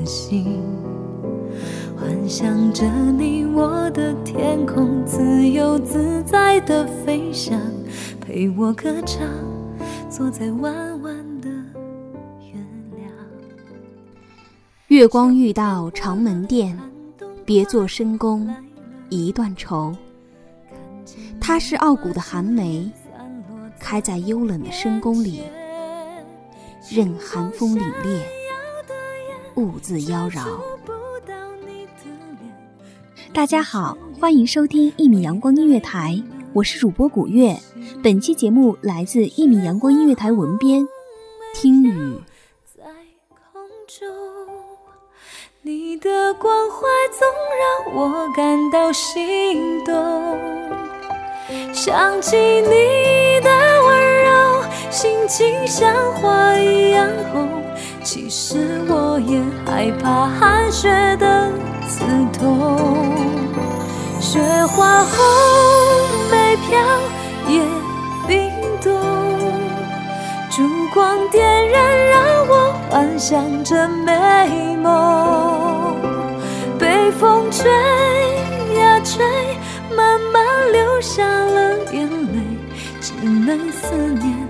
的星，幻想着你我的天空，自由自在的飞翔，陪我歌唱，坐在弯弯的月亮。月光遇到长门殿，别作深宫一段愁。它是傲骨的寒梅，开在幽冷的深宫里，任寒风凛冽，兀自妖娆。大家好，欢迎收听一米阳光音乐台，我是主播古月。本期节目来自一米阳光音乐台文编听雨。在空中，你的关怀总让我感到心动。想起你的温柔，心情像花一样红。其实我也害怕寒雪的刺痛。雪花红，梅飘，也冰冻。烛光点燃，让我幻想着美梦。被风吹呀吹。慢慢流下了眼泪，只能思念，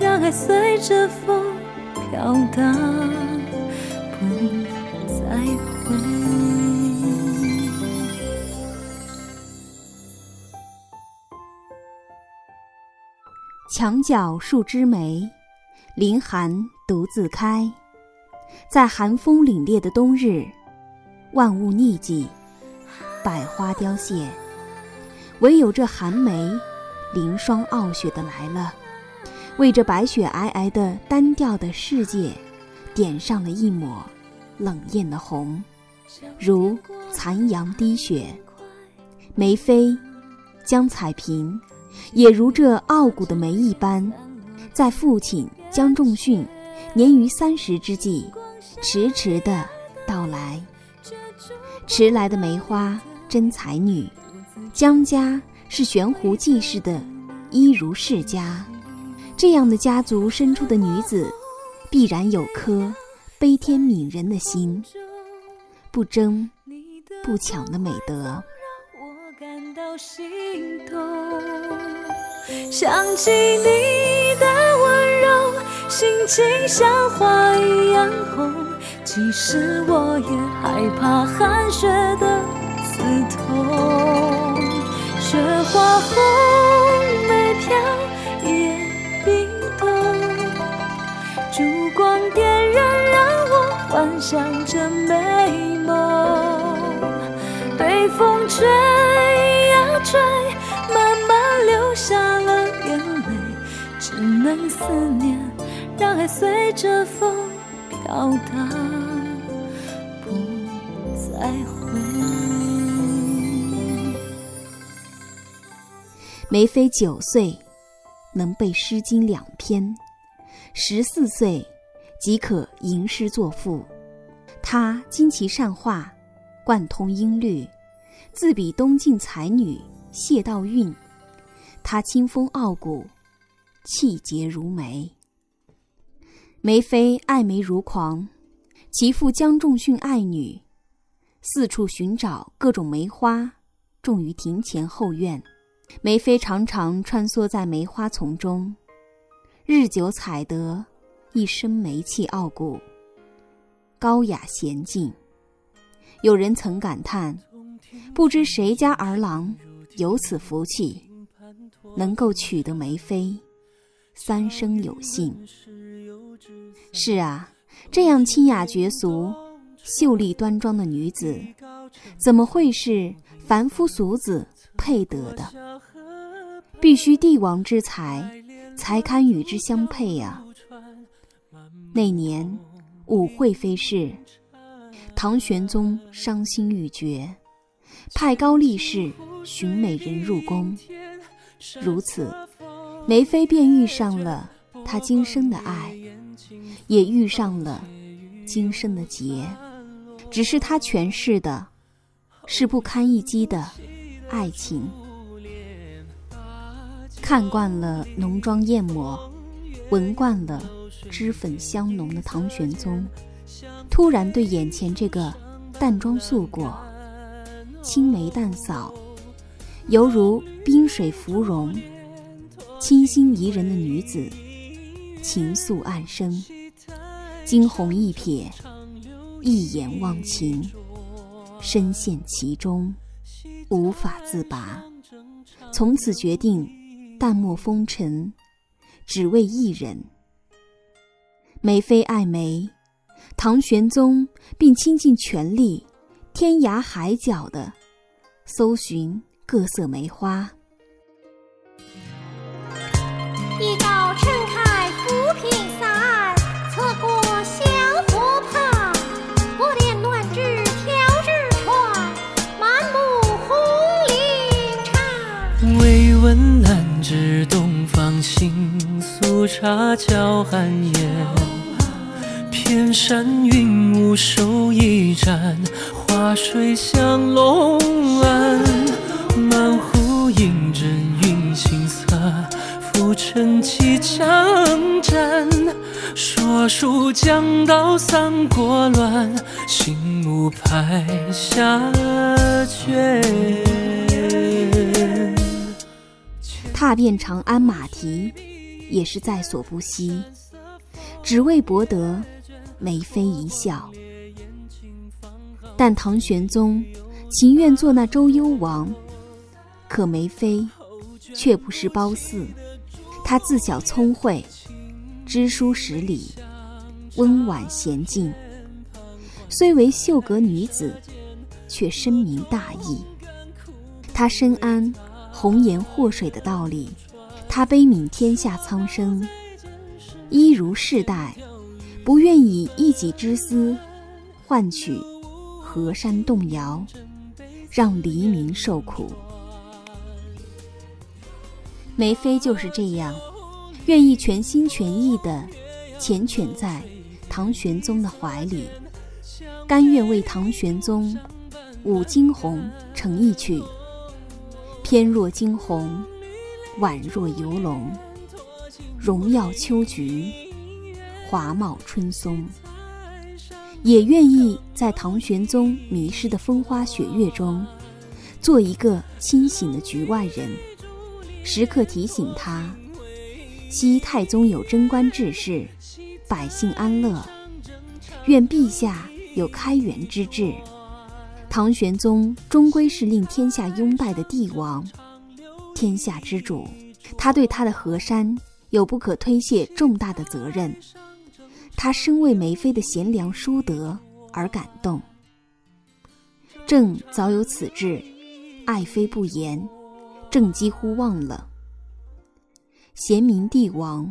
让爱随着风飘荡，不再回。墙角数枝梅，凌寒独自开。在寒风凛冽的冬日，万物匿迹，百花凋谢。唯有这寒梅，凌霜傲雪的来了，为这白雪皑皑的单调的世界，点上了一抹冷艳的红，如残阳滴雪。梅妃江彩萍，也如这傲骨的梅一般，在父亲江仲训年逾三十之际，迟迟的到来。迟来的梅花真才女。江家是悬壶济世的一如世家，这样的家族生出的女子，必然有颗悲天悯人的心，不争不抢的美德。感到心痛想起你的温柔，心情像花一样红。其实我也害怕寒雪的刺痛。雪花红，梅飘，烛光点燃，让我幻想着美梦。被风。吹呀吹，慢慢流下了眼泪，只能思念，让爱随着风飘荡，不再回。梅妃九岁，能背《诗经》两篇；十四岁，即可吟诗作赋。她精奇善画，贯通音律，自比东晋才女谢道韫。她清风傲骨，气节如梅。梅妃爱梅如狂，其父江仲训爱女，四处寻找各种梅花，种于庭前后院。梅妃常常穿梭在梅花丛中，日久采得一身梅气傲骨，高雅娴静。有人曾感叹：不知谁家儿郎有此福气，能够娶得梅妃，三生有幸。是啊，这样清雅绝俗、秀丽端庄的女子，怎么会是凡夫俗子配得的？必须帝王之才，才堪与之相配呀。那年武惠妃逝，唐玄宗伤心欲绝，派高力士寻美人入宫。如此，梅妃便遇上了他今生的爱，也遇上了今生的劫。只是他诠释的，是不堪一击的爱情。看惯了浓妆艳抹，闻惯了脂粉香浓的唐玄宗，突然对眼前这个淡妆素裹、青眉淡扫，犹如冰水芙蓉、清新宜人的女子，情愫暗生，惊鸿一瞥，一眼忘情，深陷其中，无法自拔，从此决定。淡漠风尘，只为一人。梅妃爱梅，唐玄宗并倾尽全力，天涯海角的搜寻各色梅花。一朝盛开浮萍伞，侧过枝挑枝穿，满目红菱裳。微闻兰。知东方青素茶叫寒烟，偏山云雾手一盏，花水向龙岸。满湖映阵云青色，浮沉起江战。说书讲到三国乱，心无拍下卷。踏遍长安马蹄，也是在所不惜，只为博得梅妃一笑。但唐玄宗情愿做那周幽王，可梅妃却不是褒姒。她自小聪慧，知书识礼，温婉娴静，虽为秀阁女子，却深明大义。她深谙。红颜祸水的道理，他悲悯天下苍生，一如世代，不愿以一己之私换取河山动摇，让黎民受苦。梅妃就是这样，愿意全心全意地缱绻在唐玄宗的怀里，甘愿为唐玄宗舞惊鸿成一曲。天若惊鸿，婉若游龙，荣耀秋菊，华茂春松。也愿意在唐玄宗迷失的风花雪月中，做一个清醒的局外人，时刻提醒他：昔太宗有贞观志士，百姓安乐。愿陛下有开元之志。唐玄宗终归是令天下拥戴的帝王，天下之主，他对他的河山有不可推卸重大的责任。他深为梅妃的贤良淑德而感动。朕早有此志，爱妃不言，朕几乎忘了。贤明帝王，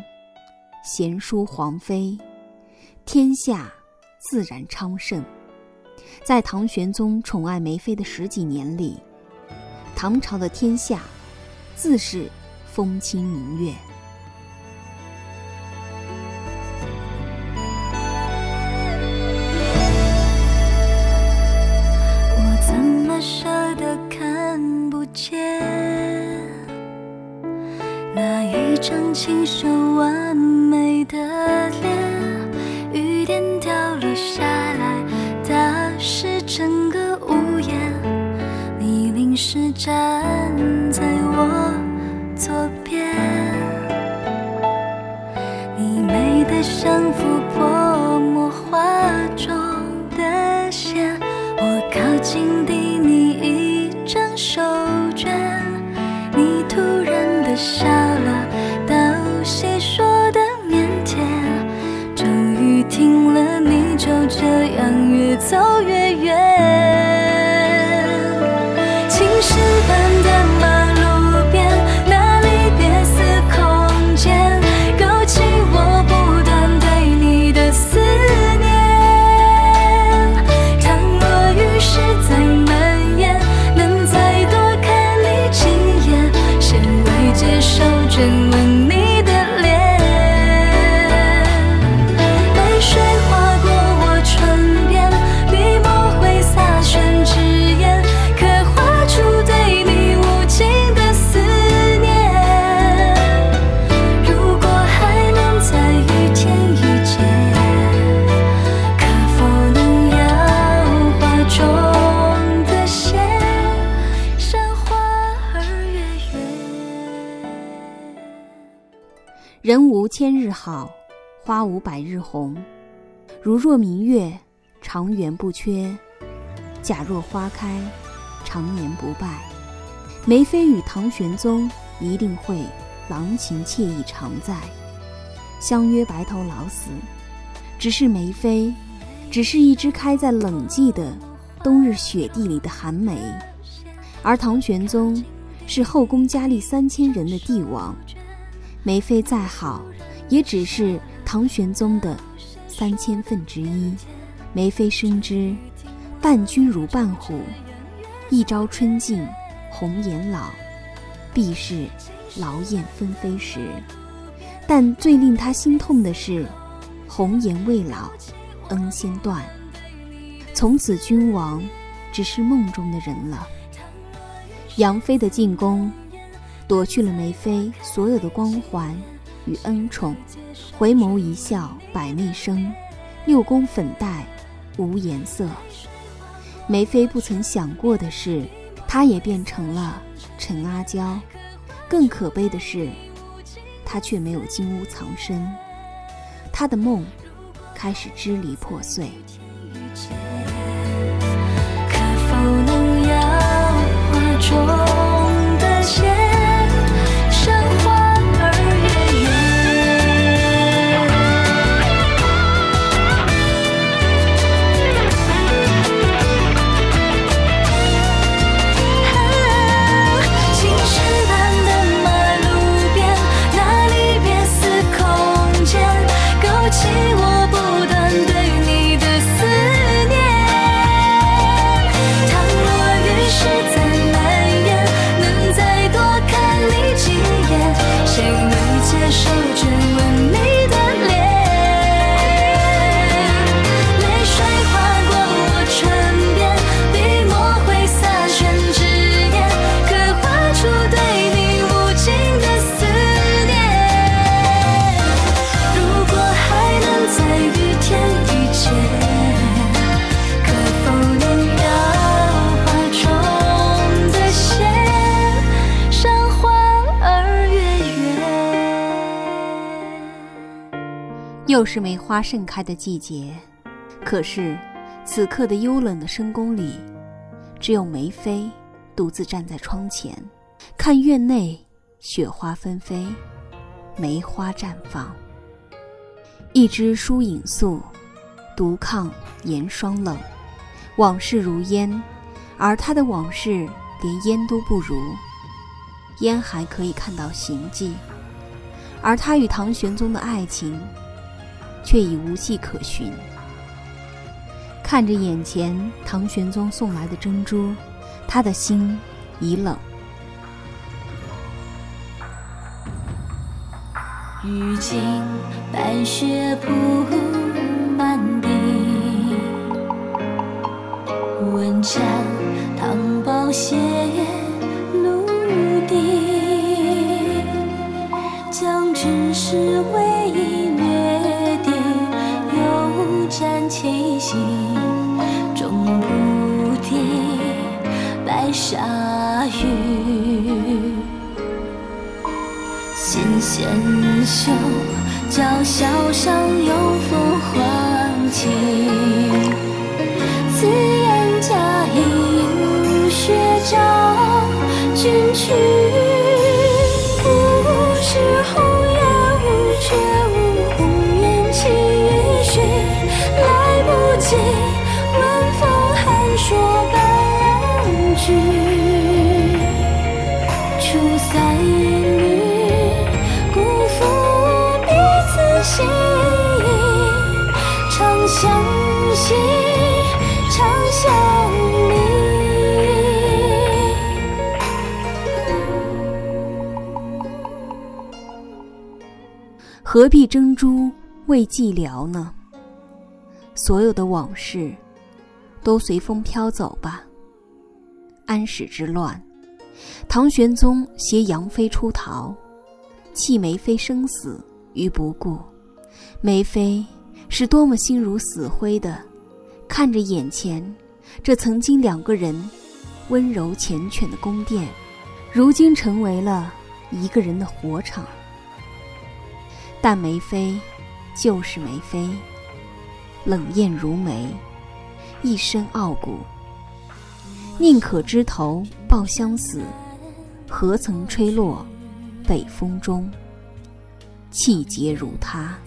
贤淑皇妃，天下自然昌盛。在唐玄宗宠爱梅妃的十几年里，唐朝的天下自是风清明月。我怎么舍得看不见那一张清秀婉手绢，你突然的笑了，道谢说的腼腆，终于停了，你就这样越走越千日好，花无百日红。如若明月，长圆不缺；假若花开，常年不败。梅妃与唐玄宗一定会郎情妾意常在，相约白头老死。只是梅妃，只是一枝开在冷寂的冬日雪地里的寒梅，而唐玄宗是后宫佳丽三千人的帝王。梅妃再好，也只是唐玄宗的三千分之一。梅妃深知，伴君如伴虎，一朝春尽红颜老，必是劳燕分飞时。但最令她心痛的是，红颜未老，恩先断。从此君王只是梦中的人了。杨妃的进宫。夺去了梅妃所有的光环与恩宠，回眸一笑百媚生，六宫粉黛无颜色。梅妃不曾想过的是，她也变成了陈阿娇。更可悲的是，她却没有金屋藏身，她的梦开始支离破碎。可否能摇花中又是梅花盛开的季节，可是此刻的幽冷的深宫里，只有梅妃独自站在窗前，看院内雪花纷飞，梅花绽放。一枝疏影素，独抗严霜冷。往事如烟，而他的往事连烟都不如，烟还可以看到行迹，而他与唐玄宗的爱情，却已无迹可寻。看着眼前唐玄宗送来的珍珠，他的心已冷。如今白雪铺满地，问斩唐宝血终不敌白沙雨。纤纤袖，娇绡上有凤凰旗。心意，长相惜，长相离。何必珍珠为寂寥呢？所有的往事，都随风飘走吧。安史之乱，唐玄宗携杨妃出逃，弃梅妃生死于不顾。梅妃是多么心如死灰的，看着眼前这曾经两个人温柔缱绻的宫殿，如今成为了一个人的火场。但梅妃就是梅妃，冷艳如梅，一身傲骨。宁可枝头抱香死，何曾吹落北风中。气节如她，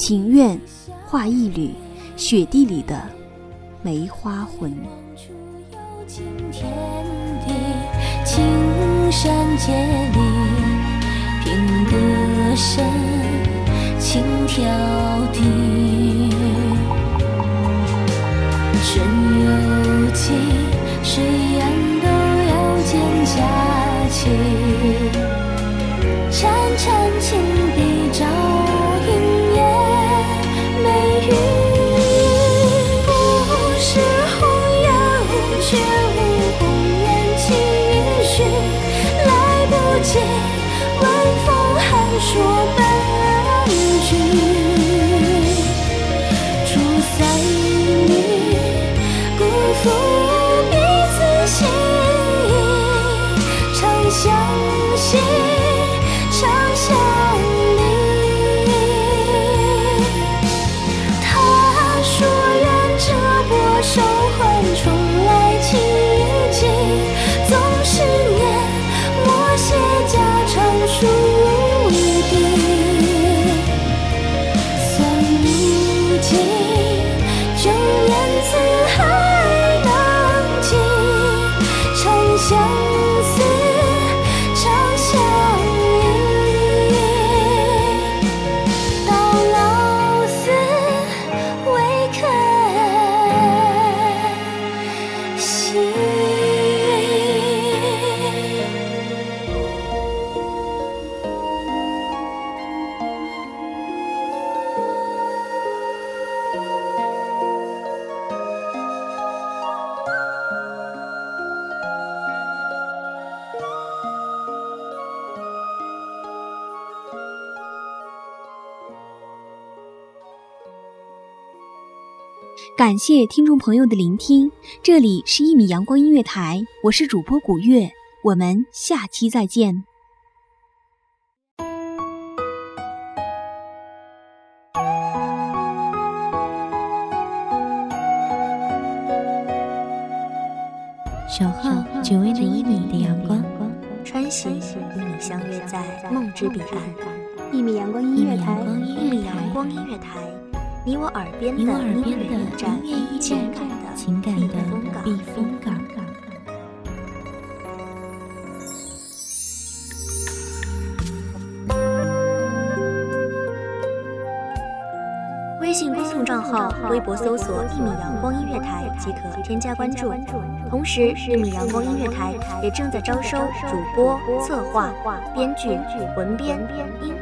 情愿画一缕雪地里的梅花魂。青山界里，凭歌声轻挑剔。春有情，水岸 you. 感谢听众朋友的聆听，这里是一米阳光音乐台，我是主播古月，我们下期再见。小号只为那一米的阳光，穿行与你相约在梦之彼岸，一米阳光音乐台，一米阳光音乐台，你我耳边的音乐一站情感的情感的避风港。微信公众账号微博搜索一米阳光音乐台即可添加关注。同时一米阳光音乐台也正在招收主播策划编剧文编音